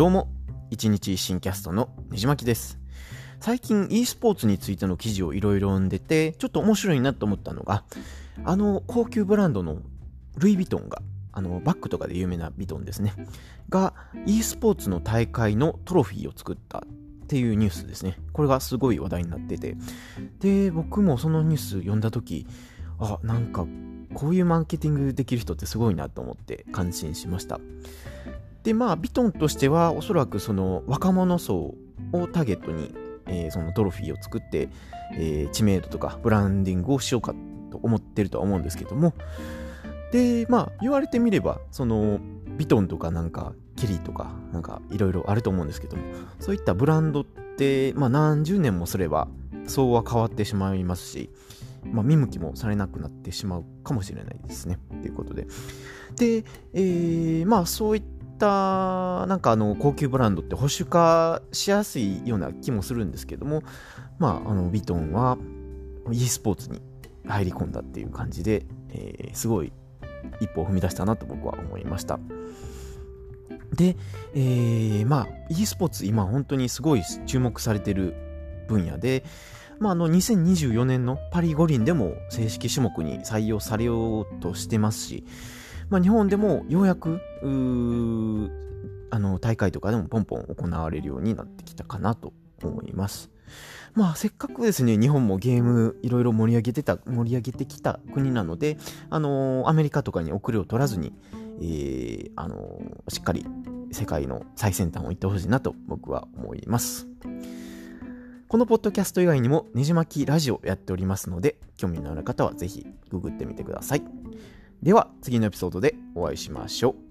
どうも、一日新キャストのねじまきです。最近 e スポーツについての記事をいろいろ読んでて、ちょっと面白いなと思ったのが、あの高級ブランドのルイ・ヴィトンが、あのバッグとかで有名なヴィトンですね、が e スポーツの大会のトロフィーを作ったっていうニュースですね。これがすごい話題になってて。で、僕もそのニュース読んだ時、あ、なんかこういうマーケティングできる人ってすごいなと思って感心しました。で、まあ、ビトンとしては、おそらくその若者層をターゲットに、えー、そのトロフィーを作って、えー、知名度とかブランディングをしようかと思ってるとは思うんですけども、で、まあ、言われてみれば、その、ビトンとかなんか、ケリーとか、なんか、いろいろあると思うんですけども、そういったブランドって、まあ、何十年もすれば、そうは変わってしまいますし、まあ、見向きもされなくなってしまうかもしれないですね。ということで。で、えー、まあ、そういったったなんかあの高級ブランドって保守化しやすいような気もするんですけども、まあ、あのヴィトンは e スポーツに入り込んだっていう感じで、えー、すごい一歩を踏み出したなと僕は思いました。で、えー、まあ e スポーツ今本当にすごい注目されてる分野で、まあ、あの2024年のパリ五輪でも正式種目に採用されようとしてますし、まあ、日本でもようやくあの大会とかでもポンポン行われるようになってきたかなと思います。まあ、せっかくですね、日本もゲームいろいろ盛り上げてた、盛り上げてきた国なので、あのー、アメリカとかに遅れを取らずに、えー、あのー、しっかり世界の最先端を行ってほしいなと僕は思います。このポッドキャスト以外にもねじ巻きラジオやっておりますので、興味のある方はぜひググってみてください。では次のエピソードでお会いしましょう。